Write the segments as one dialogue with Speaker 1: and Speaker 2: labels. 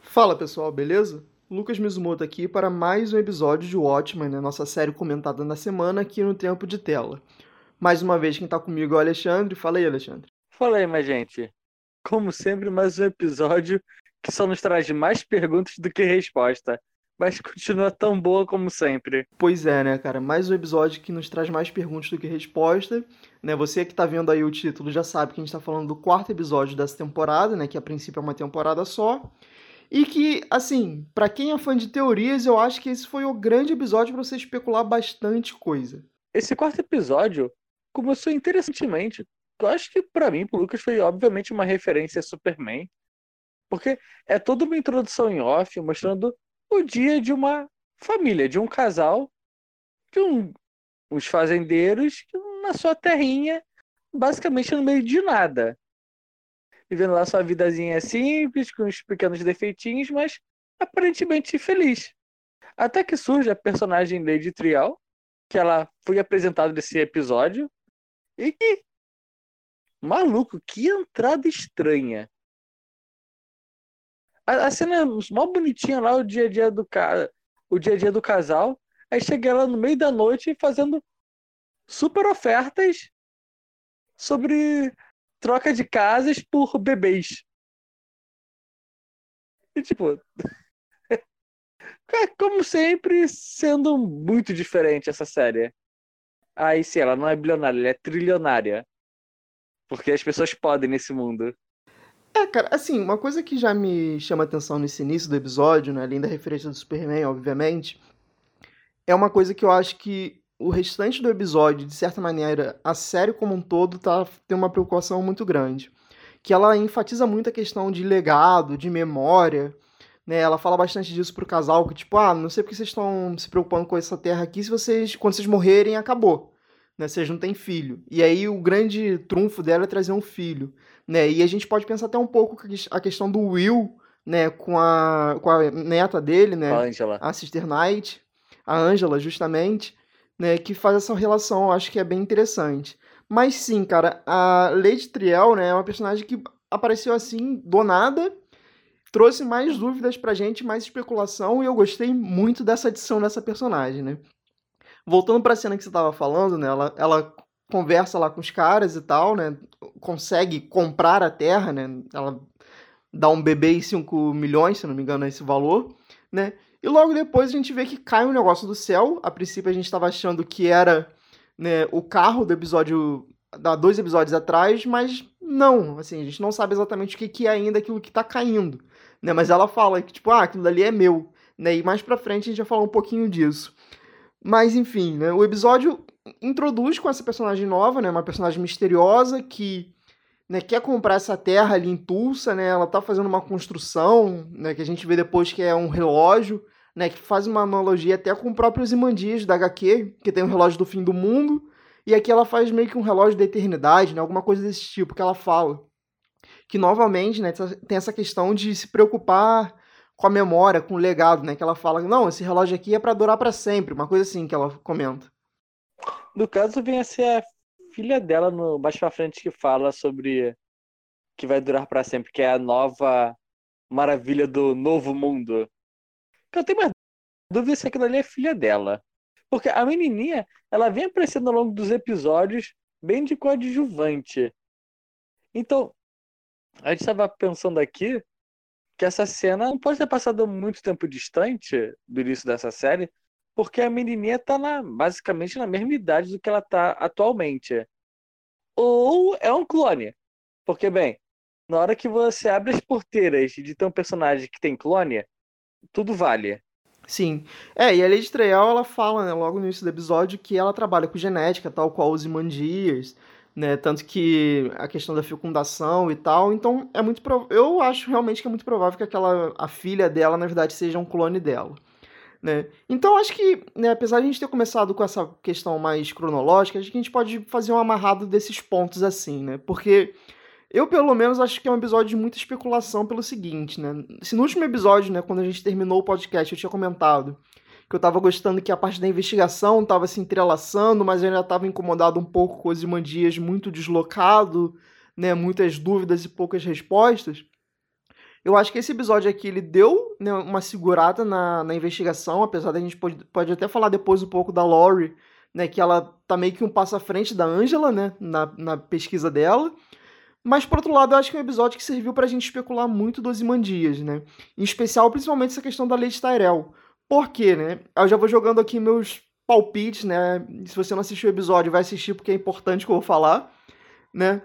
Speaker 1: Fala pessoal, beleza? Lucas Mizumoto aqui para mais um episódio de Watchmen, né? nossa série comentada na semana aqui no Tempo de Tela. Mais uma vez, quem está comigo é o Alexandre. Fala aí, Alexandre.
Speaker 2: Fala aí, minha gente. Como sempre, mais um episódio que só nos traz mais perguntas do que resposta. Mas continua tão boa como sempre.
Speaker 1: Pois é, né, cara? Mais um episódio que nos traz mais perguntas do que resposta. Né? Você que tá vendo aí o título já sabe que a gente tá falando do quarto episódio dessa temporada, né? Que a princípio é uma temporada só. E que, assim, para quem é fã de teorias, eu acho que esse foi o grande episódio para você especular bastante coisa.
Speaker 2: Esse quarto episódio começou interessantemente. Eu acho que para mim, pro Lucas, foi obviamente uma referência a Superman. Porque é toda uma introdução em off mostrando o dia de uma família, de um casal, de um, uns fazendeiros na sua terrinha, basicamente no meio de nada. Vivendo lá sua vidazinha simples, com uns pequenos defeitinhos, mas aparentemente feliz. Até que surge a personagem Lady Trial, que ela foi apresentada nesse episódio, e que. Maluco, que entrada estranha. A, a cena é mó bonitinha lá, o dia a dia do cara, o dia a dia do casal. Aí chega ela no meio da noite fazendo super ofertas sobre troca de casas por bebês. E tipo, como sempre, sendo muito diferente essa série. Aí sim, ela não é bilionária, ela é trilionária. Porque as pessoas podem nesse mundo.
Speaker 1: É, cara, assim, uma coisa que já me chama atenção nesse início do episódio, né, além da referência do Superman, obviamente, é uma coisa que eu acho que o restante do episódio, de certa maneira, a série como um todo tá tem uma preocupação muito grande, que ela enfatiza muito a questão de legado, de memória, né? Ela fala bastante disso pro casal, que tipo, ah, não sei porque vocês estão se preocupando com essa terra aqui, se vocês quando vocês morrerem acabou, né? Vocês não têm filho. E aí o grande trunfo dela é trazer um filho né? E a gente pode pensar até um pouco a questão do Will, né, com a, com a neta dele, né,
Speaker 2: a, Angela.
Speaker 1: a Sister Knight, a Angela, justamente, né, que faz essa relação, eu acho que é bem interessante. Mas sim, cara, a Lady Triel, né, é uma personagem que apareceu assim, do nada, trouxe mais dúvidas pra gente, mais especulação, e eu gostei muito dessa adição dessa personagem, né. Voltando pra cena que você tava falando, né, ela, ela conversa lá com os caras e tal, né? Consegue comprar a terra, né? Ela dá um bebê e 5 milhões, se não me engano, é esse valor, né? E logo depois a gente vê que cai um negócio do céu. A princípio a gente estava achando que era né, o carro do episódio. da dois episódios atrás, mas não, assim, a gente não sabe exatamente o que, que é ainda aquilo que está caindo, né? Mas ela fala que, tipo, ah, aquilo dali é meu, né? E mais pra frente a gente vai falar um pouquinho disso. Mas enfim, né? O episódio introduz com essa personagem nova, né? Uma personagem misteriosa que né, quer comprar essa terra ali em Tulsa, né? Ela tá fazendo uma construção, né? Que a gente vê depois que é um relógio, né? Que faz uma analogia até com o próprio Zimandias da HQ, que tem um relógio do fim do mundo. E aqui ela faz meio que um relógio da eternidade, né? Alguma coisa desse tipo que ela fala. Que novamente, né? Tem essa questão de se preocupar com a memória, com o legado, né? Que ela fala, não, esse relógio aqui é para durar para sempre, uma coisa assim que ela comenta.
Speaker 2: No caso, vem a ser a filha dela no mais pra frente que fala sobre que vai durar para sempre, que é a nova maravilha do novo mundo. Eu tenho mais dúvida se aquilo ali é filha dela. Porque a menininha, ela vem aparecendo ao longo dos episódios bem de coadjuvante. Então, a gente estava pensando aqui que essa cena não pode ter passado muito tempo distante do início dessa série, porque a menininha tá na, basicamente na mesma idade do que ela tá atualmente. Ou é um clone. Porque, bem, na hora que você abre as porteiras de ter um personagem que tem clone, tudo vale.
Speaker 1: Sim. É, e a Lady Treyal, ela fala, né, logo no início do episódio, que ela trabalha com genética, tal qual os Imandias, né? Tanto que a questão da fecundação e tal. Então, é muito prov... eu acho realmente que é muito provável que aquela a filha dela, na verdade, seja um clone dela. Né? Então, acho que, né, apesar de a gente ter começado com essa questão mais cronológica, acho que a gente pode fazer um amarrado desses pontos assim, né? Porque eu, pelo menos, acho que é um episódio de muita especulação pelo seguinte, né? Se no último episódio, né, quando a gente terminou o podcast, eu tinha comentado que eu tava gostando que a parte da investigação tava se entrelaçando, mas eu ainda tava incomodado um pouco com os Imandias muito deslocado, né, muitas dúvidas e poucas respostas. Eu acho que esse episódio aqui ele deu né, uma segurada na, na investigação, apesar da gente pode, pode até falar depois um pouco da Laurie, né, que ela tá meio que um passo à frente da Angela, né, na, na pesquisa dela. Mas, por outro lado, eu acho que é um episódio que serviu pra gente especular muito dos Imandias, né? Em especial, principalmente, essa questão da de Tyrell. Por quê, né? Eu já vou jogando aqui meus palpites, né? Se você não assistiu o episódio, vai assistir porque é importante que eu vou falar, né?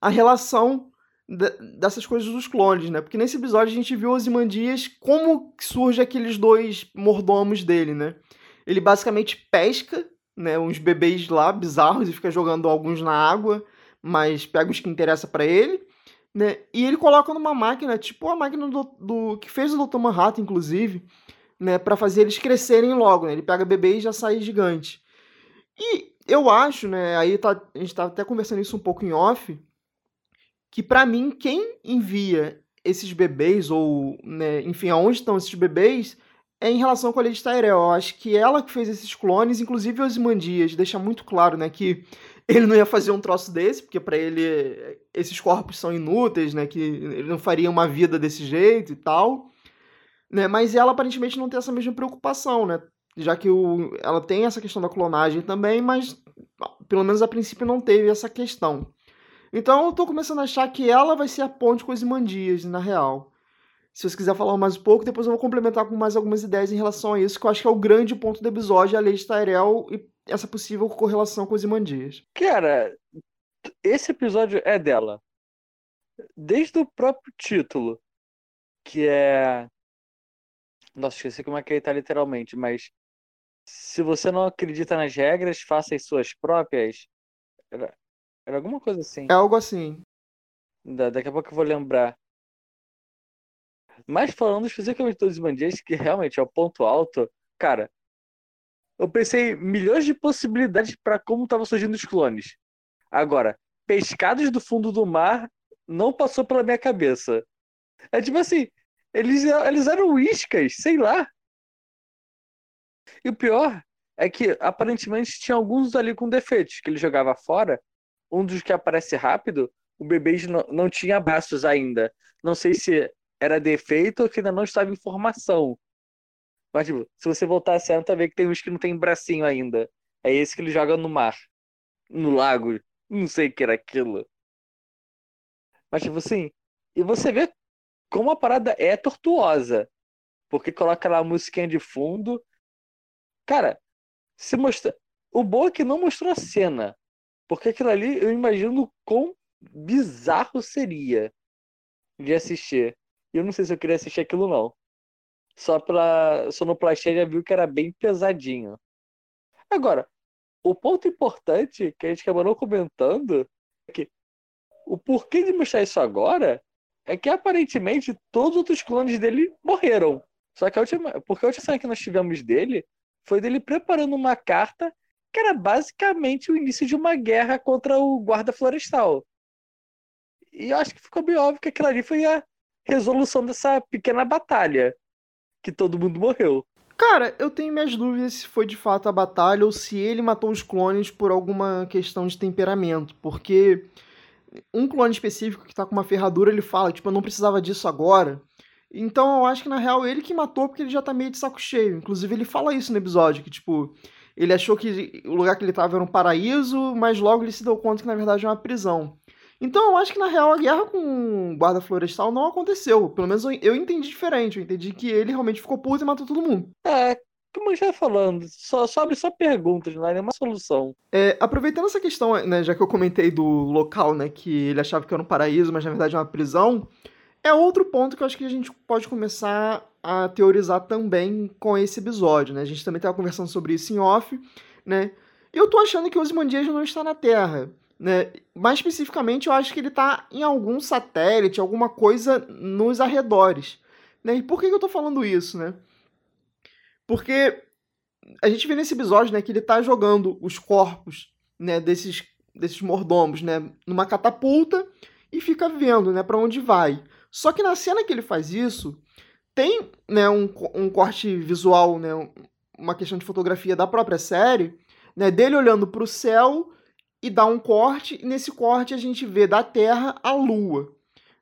Speaker 1: A relação dessas coisas dos clones, né? Porque nesse episódio a gente viu os Imandias como surge aqueles dois mordomos dele, né? Ele basicamente pesca, né, uns bebês lá bizarros e fica jogando alguns na água mas pega os que interessa para ele, né? E ele coloca numa máquina, tipo a máquina do, do que fez o Dr. Manhattan, inclusive, né, para fazer eles crescerem logo, né? Ele pega bebê e já sai gigante. E eu acho, né, aí tá, a gente tava até conversando isso um pouco em off, que para mim quem envia esses bebês ou, né, enfim, aonde estão esses bebês é em relação com a Lady Tyrell. Eu acho que ela que fez esses clones, inclusive os Mandias, deixa muito claro, né, que ele não ia fazer um troço desse, porque para ele esses corpos são inúteis, né? Que ele não faria uma vida desse jeito e tal. Né? Mas ela aparentemente não tem essa mesma preocupação, né? Já que o, ela tem essa questão da clonagem também, mas pelo menos a princípio não teve essa questão. Então eu tô começando a achar que ela vai ser a ponte com os Imandias, na real. Se você quiser falar mais um pouco, depois eu vou complementar com mais algumas ideias em relação a isso, que eu acho que é o grande ponto do episódio, a lei de Tyrell e essa possível correlação com os Imandias.
Speaker 2: Cara, esse episódio é dela. Desde o próprio título, que é. Nossa, esqueci como é que ele tá literalmente, mas. Se você não acredita nas regras, faça as suas próprias. Era, era alguma coisa assim.
Speaker 1: É algo assim.
Speaker 2: Da, daqui a pouco eu vou lembrar. Mas falando especificamente dos Imandias, que realmente é o ponto alto, cara, eu pensei milhões de possibilidades para como estavam surgindo os clones. Agora, pescados do fundo do mar não passou pela minha cabeça. É tipo assim, eles, eles eram iscas, sei lá. E o pior é que aparentemente tinha alguns ali com defeitos que ele jogava fora. Um dos que aparece rápido, o bebê não, não tinha braços ainda. Não sei se era defeito ou que ainda não estava em formação. Mas, tipo, se você voltar a cena, vendo que tem uns que não tem bracinho ainda. É esse que ele joga no mar. No lago. Não sei o que era aquilo. Mas, tipo assim, e você vê como a parada é tortuosa. Porque coloca lá a musiquinha de fundo. Cara, se mostra. O bom é que não mostrou a cena. Porque aquilo ali eu imagino quão bizarro seria de assistir. Eu não sei se eu queria assistir aquilo, não só pela sonoplastia já viu que era bem pesadinho. Agora, o ponto importante que a gente acabou não comentando é que o porquê de mostrar isso agora é que aparentemente todos os outros clones dele morreram. Só que a última, porque a última cena que nós tivemos dele foi dele preparando uma carta que era basicamente o início de uma guerra contra o guarda florestal. E eu acho que ficou bem óbvio que aquilo ali foi a resolução dessa pequena batalha que todo mundo morreu.
Speaker 1: Cara, eu tenho minhas dúvidas se foi de fato a batalha ou se ele matou os clones por alguma questão de temperamento, porque um clone específico que tá com uma ferradura, ele fala, tipo, eu não precisava disso agora. Então eu acho que na real ele que matou porque ele já tá meio de saco cheio. Inclusive ele fala isso no episódio, que tipo, ele achou que o lugar que ele tava era um paraíso, mas logo ele se deu conta que na verdade é uma prisão. Então eu acho que na real a guerra com o guarda florestal não aconteceu. Pelo menos eu, entendi diferente. Eu entendi que ele realmente ficou puto e matou todo mundo.
Speaker 2: É, como já falando, só, só abre só perguntas, não é nenhuma solução.
Speaker 1: É, aproveitando essa questão, né, já que eu comentei do local, né, que ele achava que era um paraíso, mas na verdade é uma prisão, é outro ponto que eu acho que a gente pode começar a teorizar também com esse episódio, né? A gente também estava conversando sobre isso em off, né? Eu tô achando que os Ozymandias não está na Terra. Né? Mais especificamente, eu acho que ele está em algum satélite, alguma coisa nos arredores. Né? E por que eu estou falando isso? Né? Porque a gente vê nesse episódio né, que ele está jogando os corpos né, desses, desses mordomos né, numa catapulta e fica vendo né, para onde vai. Só que na cena que ele faz isso, tem né, um, um corte visual, né, uma questão de fotografia da própria série, né, dele olhando para o céu e dá um corte, e nesse corte a gente vê da Terra a Lua,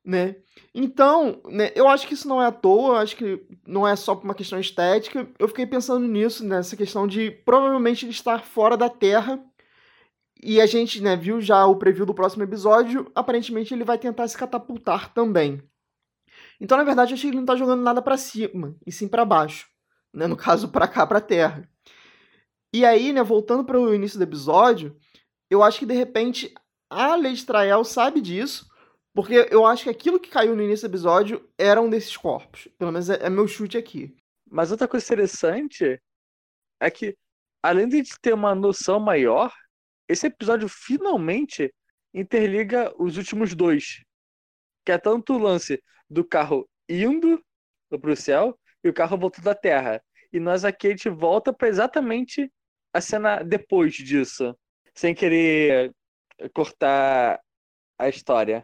Speaker 1: né? Então, né, eu acho que isso não é à toa, acho que não é só por uma questão estética. Eu fiquei pensando nisso, nessa questão de provavelmente ele estar fora da Terra. E a gente né, viu já o preview do próximo episódio, aparentemente ele vai tentar se catapultar também. Então, na verdade, eu achei que ele não tá jogando nada para cima, e sim para baixo. Né? No caso, para cá, pra Terra. E aí, né, voltando para o início do episódio, eu acho que de repente a Lady Trael sabe disso, porque eu acho que aquilo que caiu no início do episódio era um desses corpos. Pelo menos é, é meu chute aqui.
Speaker 2: Mas outra coisa interessante é que, além de ter uma noção maior, esse episódio finalmente interliga os últimos dois. Que é tanto o lance do carro indo para o céu e o carro voltando da Terra. E nós aqui a gente volta para exatamente a cena depois disso. Sem querer cortar a história.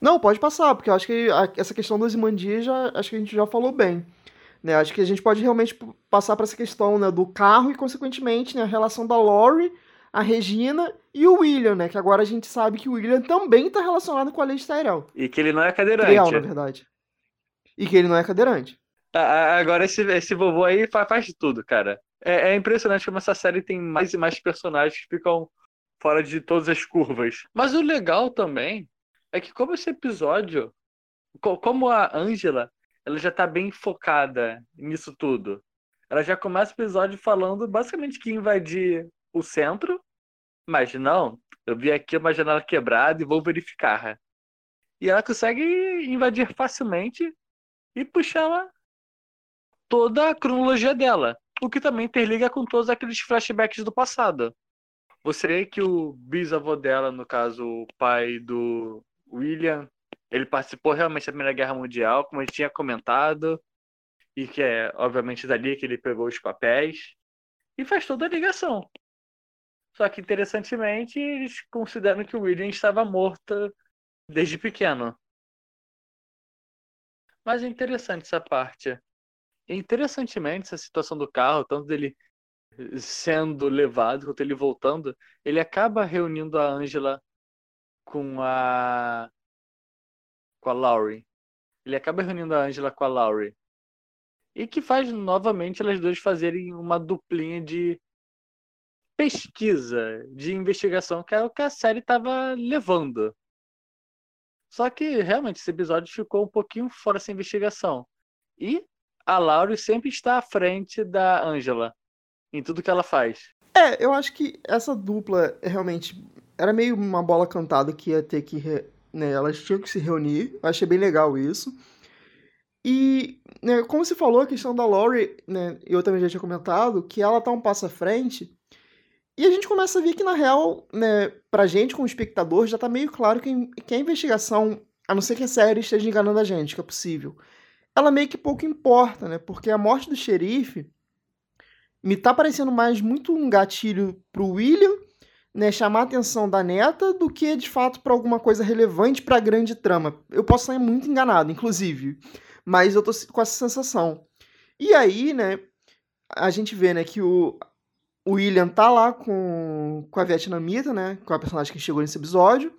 Speaker 1: Não, pode passar, porque eu acho que a, essa questão das imandias já acho que a gente já falou bem. Né? Acho que a gente pode realmente passar para essa questão né, do carro e, consequentemente, né, a relação da Lori, a Regina e o William, né? Que agora a gente sabe que o William também está relacionado com a Lady Tyrell.
Speaker 2: E que ele não é cadeirante.
Speaker 1: Trial, na verdade. E que ele não é cadeirante.
Speaker 2: Agora esse, esse vovô aí faz, faz de tudo, cara. É, é, impressionante como essa série tem mais e mais personagens que ficam fora de todas as curvas. Mas o legal também é que como esse episódio, como a Angela, ela já tá bem focada nisso tudo. Ela já começa o episódio falando basicamente que invadir o centro, mas não, eu vi aqui uma janela quebrada e vou verificar. E ela consegue invadir facilmente e puxar toda a cronologia dela, o que também interliga com todos aqueles flashbacks do passado. Você vê que o bisavô dela, no caso, o pai do William, ele participou realmente da Primeira Guerra Mundial, como gente tinha comentado, e que é, obviamente, dali que ele pegou os papéis, e faz toda a ligação. Só que, interessantemente, eles consideram que o William estava morto desde pequeno. Mas é interessante essa parte. E, interessantemente, essa situação do carro, tanto dele sendo levado quanto ele voltando, ele acaba reunindo a Angela com a com a Laurie. Ele acaba reunindo a Angela com a Laurie. E que faz novamente elas duas fazerem uma duplinha de pesquisa, de investigação, que é o que a série estava levando. Só que realmente esse episódio ficou um pouquinho fora dessa investigação. E a Laurie sempre está à frente da Angela em tudo que ela faz.
Speaker 1: É, eu acho que essa dupla realmente era meio uma bola cantada que ia ter que. Né, elas tinham que se reunir. Eu achei bem legal isso. E, né, como você falou, a questão da Laurie, né, eu também já tinha comentado, que ela tá um passo à frente. E a gente começa a ver que, na real, né, pra gente, como espectador, já tá meio claro que, que a investigação, a não ser que a série esteja enganando a gente, que é possível, ela meio que pouco importa, né? Porque a morte do xerife me tá parecendo mais muito um gatilho pro William né, chamar a atenção da neta do que de fato para alguma coisa relevante para a grande trama. Eu posso estar muito enganado, inclusive, mas eu tô com essa sensação. E aí, né, a gente vê, né, que o, o William tá lá com, com a vietnamita, né, com a personagem que chegou nesse episódio,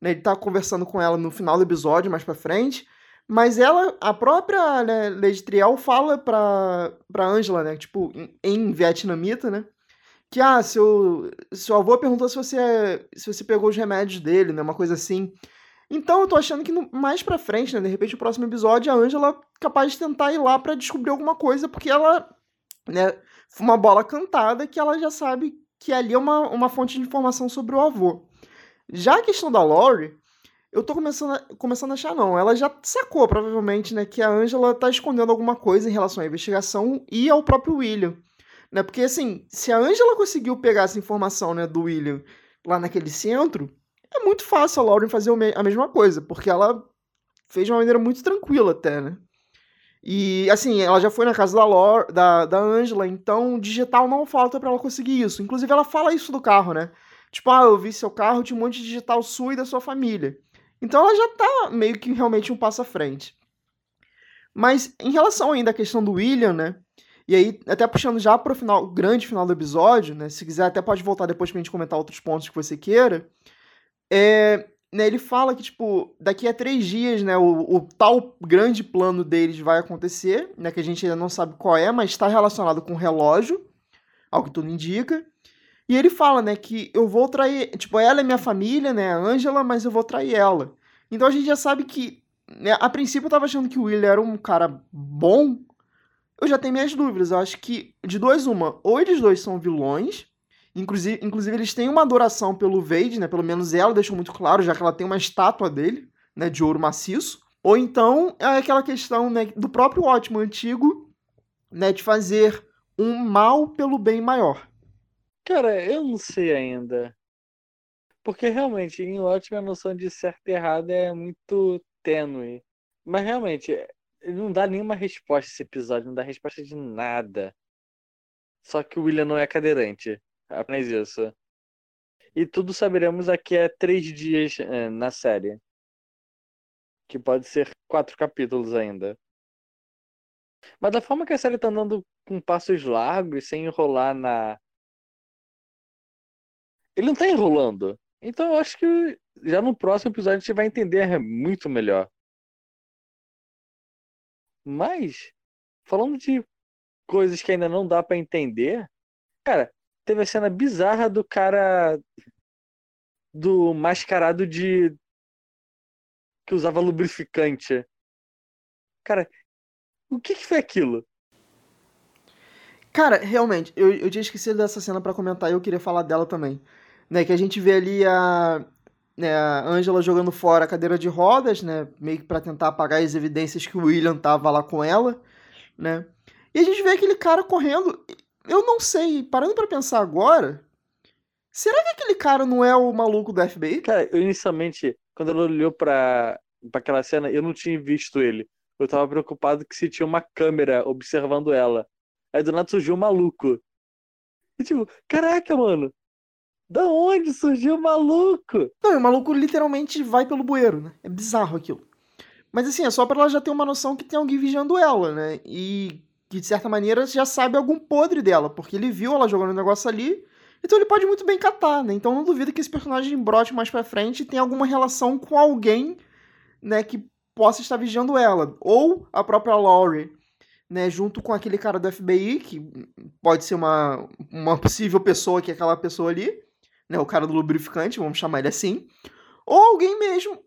Speaker 1: né, ele tá conversando com ela no final do episódio, mais para frente, mas ela, a própria né, Lady Triel fala pra, pra Angela, né, tipo, em, em vietnamita, né, que ah, seu, seu avô perguntou se você se você pegou os remédios dele, né, uma coisa assim. Então eu tô achando que no, mais pra frente, né, de repente o próximo episódio, a Angela é capaz de tentar ir lá para descobrir alguma coisa, porque ela, né, foi uma bola cantada que ela já sabe que ali é uma, uma fonte de informação sobre o avô. Já a questão da Lori, eu tô começando a, começando a achar não. Ela já sacou, provavelmente, né, que a Angela tá escondendo alguma coisa em relação à investigação e ao próprio William. Né? Porque, assim, se a Angela conseguiu pegar essa informação né, do William lá naquele centro, é muito fácil a Lauren fazer a mesma coisa, porque ela fez de uma maneira muito tranquila até, né? E, assim, ela já foi na casa da, Lore, da, da Angela, então digital não falta para ela conseguir isso. Inclusive, ela fala isso do carro, né? Tipo, ah, eu vi seu carro, tinha um monte de digital sua e da sua família. Então ela já tá meio que realmente um passo à frente. Mas em relação ainda à questão do William, né? E aí, até puxando já para o final, grande final do episódio, né? Se quiser, até pode voltar depois pra gente comentar outros pontos que você queira. É, né, ele fala que, tipo, daqui a três dias, né, o, o, tal grande plano deles vai acontecer, né, que a gente ainda não sabe qual é, mas está relacionado com o relógio, ao que tudo indica. E ele fala, né, que eu vou trair, tipo, ela é minha família, né, a Angela, mas eu vou trair ela. Então a gente já sabe que, né, a princípio eu tava achando que o Will era um cara bom, eu já tenho minhas dúvidas, eu acho que de dois uma, ou eles dois são vilões, Inclusive, inclusive, eles têm uma adoração pelo Vade, né? Pelo menos ela deixou muito claro, já que ela tem uma estátua dele, né? De ouro maciço. Ou então é aquela questão né, do próprio ótimo antigo, né? De fazer um mal pelo bem maior.
Speaker 2: Cara, eu não sei ainda. Porque realmente, em ótimo, a noção de certo e errado é muito tênue. Mas realmente, não dá nenhuma resposta esse episódio, não dá resposta de nada. Só que o William não é cadeirante. Apenas isso. E tudo saberemos daqui a três dias é, na série. Que pode ser quatro capítulos ainda. Mas da forma que a série tá andando com passos largos, sem enrolar na. Ele não tá enrolando. Então eu acho que já no próximo episódio a gente vai entender muito melhor. Mas, falando de coisas que ainda não dá para entender, cara, teve a cena bizarra do cara do mascarado de que usava lubrificante. Cara, o que, que foi aquilo?
Speaker 1: Cara, realmente, eu, eu tinha esquecido dessa cena para comentar e eu queria falar dela também. Né, que a gente vê ali a, né, a Angela jogando fora a cadeira de rodas, né, meio que pra tentar apagar as evidências que o William tava lá com ela, né. E a gente vê aquele cara correndo eu não sei, parando para pensar agora, será que aquele cara não é o maluco do FBI?
Speaker 2: Cara, eu inicialmente, quando ela olhou pra aquela cena, eu não tinha visto ele. Eu tava preocupado que se tinha uma câmera observando ela. Aí do nada surgiu um maluco. E tipo, caraca, mano, da onde surgiu o maluco?
Speaker 1: Não, o maluco literalmente vai pelo bueiro, né? É bizarro aquilo. Mas assim, é só pra ela já ter uma noção que tem alguém vigiando ela, né? E que de certa maneira já sabe algum podre dela, porque ele viu ela jogando um negócio ali, então ele pode muito bem catar, né? Então não duvido que esse personagem brote mais pra frente tenha alguma relação com alguém, né, que possa estar vigiando ela. Ou a própria Laurie, né, junto com aquele cara do FBI, que pode ser uma, uma possível pessoa que é aquela pessoa ali, né, o cara do lubrificante, vamos chamar ele assim. Ou alguém mesmo.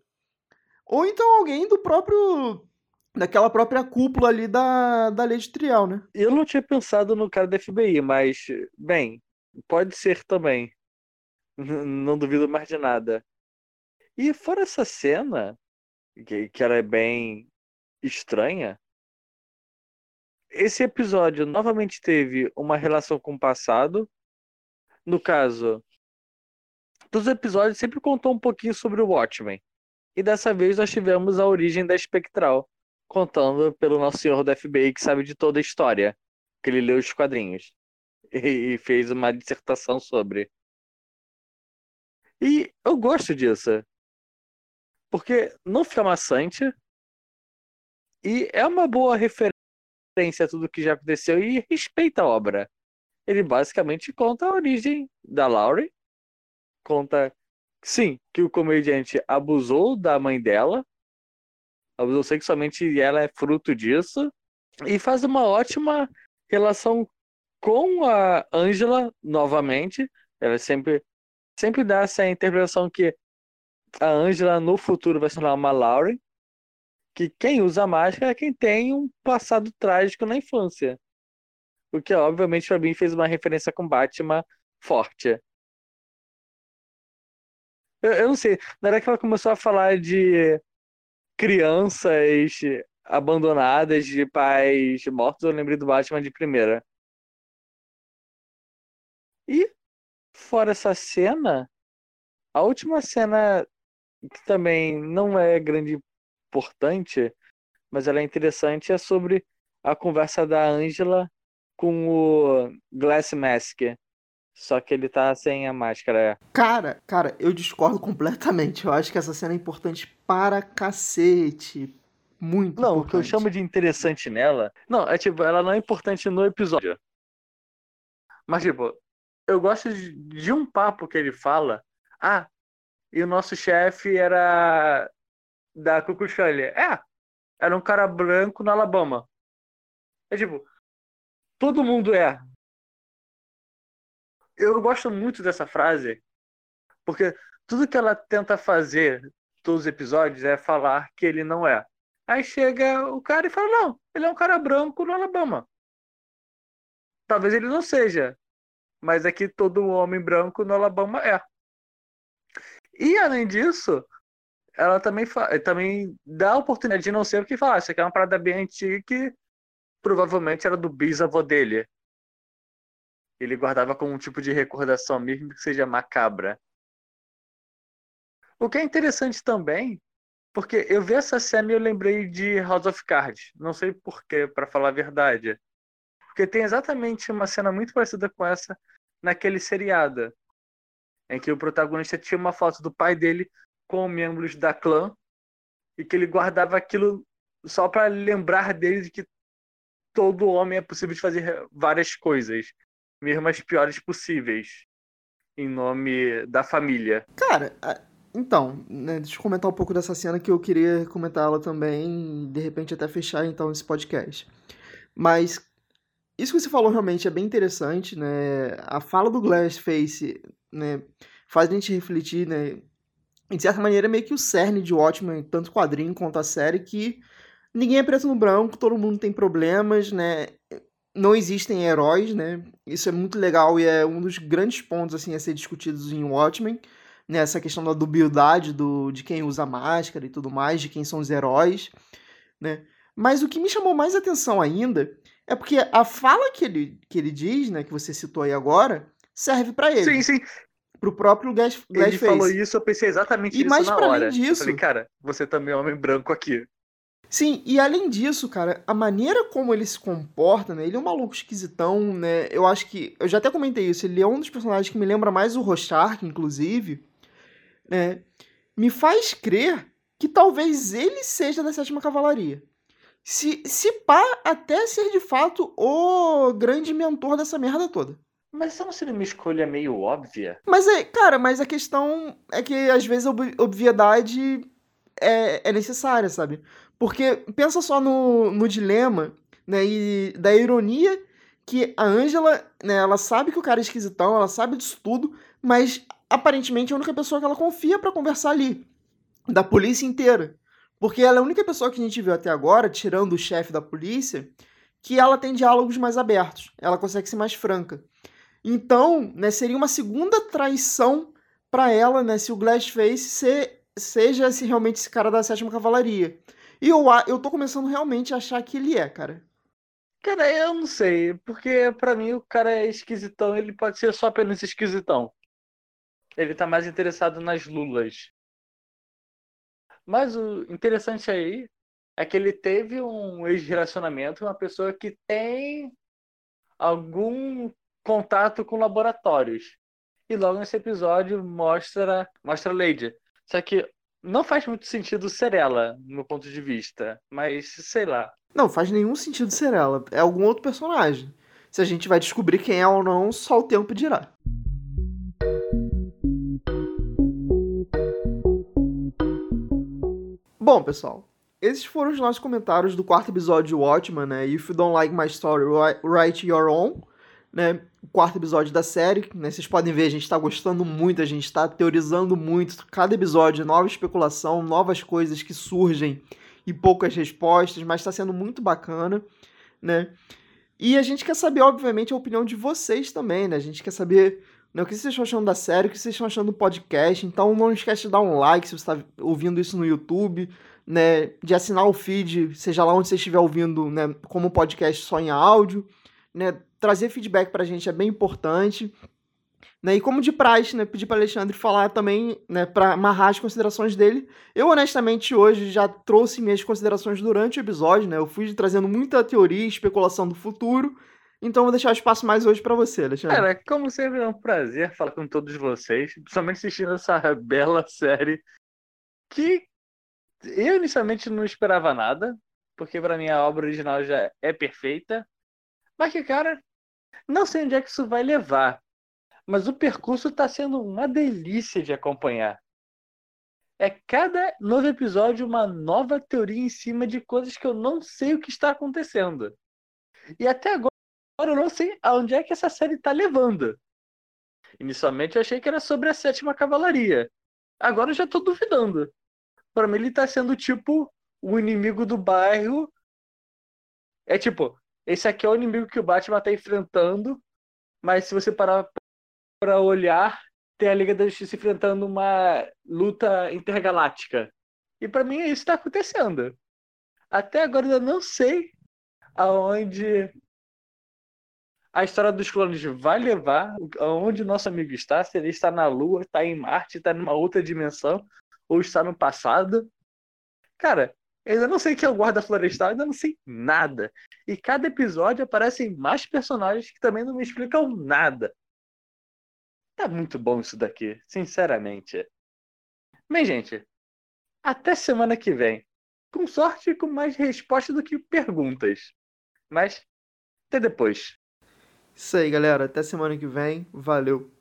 Speaker 1: Ou então alguém do próprio daquela própria cúpula ali da, da lei de trial, né?
Speaker 2: Eu não tinha pensado no cara da FBI, mas, bem, pode ser também. não duvido mais de nada. E fora essa cena, que, que ela é bem estranha, esse episódio novamente teve uma relação com o passado. No caso, dos episódios sempre contou um pouquinho sobre o Watchmen. E dessa vez nós tivemos a origem da Espectral, contando pelo nosso senhor do FBI que sabe de toda a história, que ele leu os quadrinhos e fez uma dissertação sobre. E eu gosto disso. Porque não fica maçante e é uma boa referência a tudo que já aconteceu e respeita a obra. Ele basicamente conta a origem da Laurie, conta, sim, que o comediante abusou da mãe dela, abusou sexualmente e ela é fruto disso. E faz uma ótima relação com a Angela novamente. Ela sempre, sempre dá essa interpretação que a Angela no futuro vai se tornar uma Lauren. Que quem usa máscara é quem tem um passado trágico na infância. O que, obviamente, para mim fez uma referência com Batman forte. Eu, eu não sei, na hora que ela começou a falar de crianças abandonadas de pais mortos, eu lembrei do Batman de primeira. E, fora essa cena, a última cena, que também não é grande importante, mas ela é interessante, é sobre a conversa da Angela com o Glass Mask. Só que ele tá sem a máscara. É.
Speaker 1: Cara, cara, eu discordo completamente. Eu acho que essa cena é importante para cacete. muito
Speaker 2: Não,
Speaker 1: importante.
Speaker 2: o que eu chamo de interessante nela. Não, é tipo, ela não é importante no episódio. Mas, tipo, eu gosto de, de um papo que ele fala. Ah, e o nosso chefe era da. Ele, É, era um cara branco no Alabama. É tipo, todo mundo é. Eu gosto muito dessa frase, porque tudo que ela tenta fazer todos os episódios é falar que ele não é. Aí chega o cara e fala: Não, ele é um cara branco no Alabama. Talvez ele não seja, mas é que todo homem branco no Alabama é. E além disso, ela também, também dá a oportunidade de não ser porque fala: "Ah, Isso aqui é uma parada bem antiga que provavelmente era do bisavô dele. Ele guardava como um tipo de recordação, mesmo que seja macabra. O que é interessante também, porque eu vi essa cena e eu lembrei de House of Cards. Não sei porquê, para falar a verdade. Porque tem exatamente uma cena muito parecida com essa naquele seriado. Em que o protagonista tinha uma foto do pai dele com membros da clã e que ele guardava aquilo só para lembrar dele de que todo homem é possível de fazer várias coisas, mesmo as piores possíveis, em nome da família.
Speaker 1: Cara, então, né, deixa eu comentar um pouco dessa cena que eu queria comentar ela também, e de repente até fechar então esse podcast. Mas isso que você falou realmente é bem interessante, né? A fala do Glassface, né, faz a gente refletir, né, em certa maneira meio que o cerne de Watchmen, tanto o quadrinho quanto a série, que ninguém é preto no branco, todo mundo tem problemas, né? Não existem heróis, né? Isso é muito legal e é um dos grandes pontos assim a ser discutidos em Watchmen, né? Essa questão da dubiedade do de quem usa máscara e tudo mais, de quem são os heróis, né? Mas o que me chamou mais atenção ainda é porque a fala que ele, que ele diz, né, que você citou aí agora, serve pra ele,
Speaker 2: Sim, sim.
Speaker 1: pro próprio Glass,
Speaker 2: Ele
Speaker 1: Glassface.
Speaker 2: falou isso, eu pensei exatamente
Speaker 1: E
Speaker 2: isso
Speaker 1: mais
Speaker 2: na
Speaker 1: pra além
Speaker 2: hora. Eu
Speaker 1: disso-
Speaker 2: falei, cara, você também é homem branco aqui.
Speaker 1: Sim, e além disso, cara, a maneira como ele se comporta, né? Ele é um maluco esquisitão, né? Eu acho que. Eu já até comentei isso, ele é um dos personagens que me lembra mais o Rorschach, inclusive, né? Me faz crer que talvez ele seja da Sétima Cavalaria. Se, se pá, até ser de fato o grande mentor dessa merda toda.
Speaker 2: Mas isso não seria uma escolha meio óbvia?
Speaker 1: Mas é, cara, mas a questão é que às vezes a ob- obviedade é, é necessária, sabe? Porque pensa só no, no dilema, né, e da ironia que a Angela, né, ela sabe que o cara é esquisitão, ela sabe disso tudo, mas aparentemente é a única pessoa que ela confia pra conversar ali, da polícia inteira. Porque ela é a única pessoa que a gente viu até agora, tirando o chefe da polícia, que ela tem diálogos mais abertos, ela consegue ser mais franca. Então, né, seria uma segunda traição pra ela, né, se o Glassface ser, seja esse, realmente esse cara da Sétima Cavalaria. E eu, eu tô começando realmente a achar que ele é, cara.
Speaker 2: Cara, eu não sei, porque pra mim o cara é esquisitão, ele pode ser só apenas esquisitão. Ele tá mais interessado nas lulas. Mas o interessante aí é que ele teve um ex-relacionamento uma pessoa que tem algum contato com laboratórios. E logo nesse episódio mostra, mostra a Lady. Só que não faz muito sentido ser ela, no meu ponto de vista. Mas sei lá.
Speaker 1: Não faz nenhum sentido ser ela. É algum outro personagem. Se a gente vai descobrir quem é ou não, só o tempo dirá. Bom, pessoal, esses foram os nossos comentários do quarto episódio de Watchmen, né? If you don't like my story, wri- write your own, né? Quarto episódio da série, né? Vocês podem ver, a gente tá gostando muito, a gente tá teorizando muito. Cada episódio, nova especulação, novas coisas que surgem e poucas respostas, mas tá sendo muito bacana, né? E a gente quer saber, obviamente, a opinião de vocês também, né? A gente quer saber né, o que vocês estão achando da série, o que vocês estão achando do podcast. Então não esquece de dar um like se você está ouvindo isso no YouTube, né? De assinar o feed, seja lá onde você estiver ouvindo, né? Como podcast só em áudio, né? Trazer feedback pra gente é bem importante. Né, e como de praxe, né, pedir para Alexandre falar também, né, para amarrar as considerações dele. Eu honestamente hoje já trouxe minhas considerações durante o episódio, né? Eu fui trazendo muita teoria e especulação do futuro. Então vou deixar o espaço mais hoje para você, Alexandre.
Speaker 2: Cara, como sempre é um prazer falar com todos vocês, principalmente assistindo essa bela série que eu inicialmente não esperava nada, porque para mim a obra original já é perfeita. Mas que, cara, não sei onde é que isso vai levar. Mas o percurso está sendo uma delícia de acompanhar. É cada novo episódio uma nova teoria em cima de coisas que eu não sei o que está acontecendo. E até agora eu não sei aonde é que essa série está levando. Inicialmente eu achei que era sobre a sétima cavalaria. Agora eu já estou duvidando. Para mim ele está sendo tipo o inimigo do bairro. É tipo, esse aqui é o inimigo que o Batman está enfrentando, mas se você parar para olhar, tem a Liga da Justiça enfrentando uma luta intergaláctica. E para mim é isso que está acontecendo. Até agora eu não sei aonde a história dos clones vai levar, aonde o nosso amigo está, se ele está na Lua, está em Marte, está numa outra dimensão, ou está no passado. Cara, eu ainda não sei quem é o guarda florestal, ainda não sei nada. E cada episódio aparecem mais personagens que também não me explicam nada. Tá muito bom isso daqui, sinceramente. Bem, gente, até semana que vem. Com sorte, com mais respostas do que perguntas. Mas até depois.
Speaker 1: Isso aí, galera. Até semana que vem. Valeu.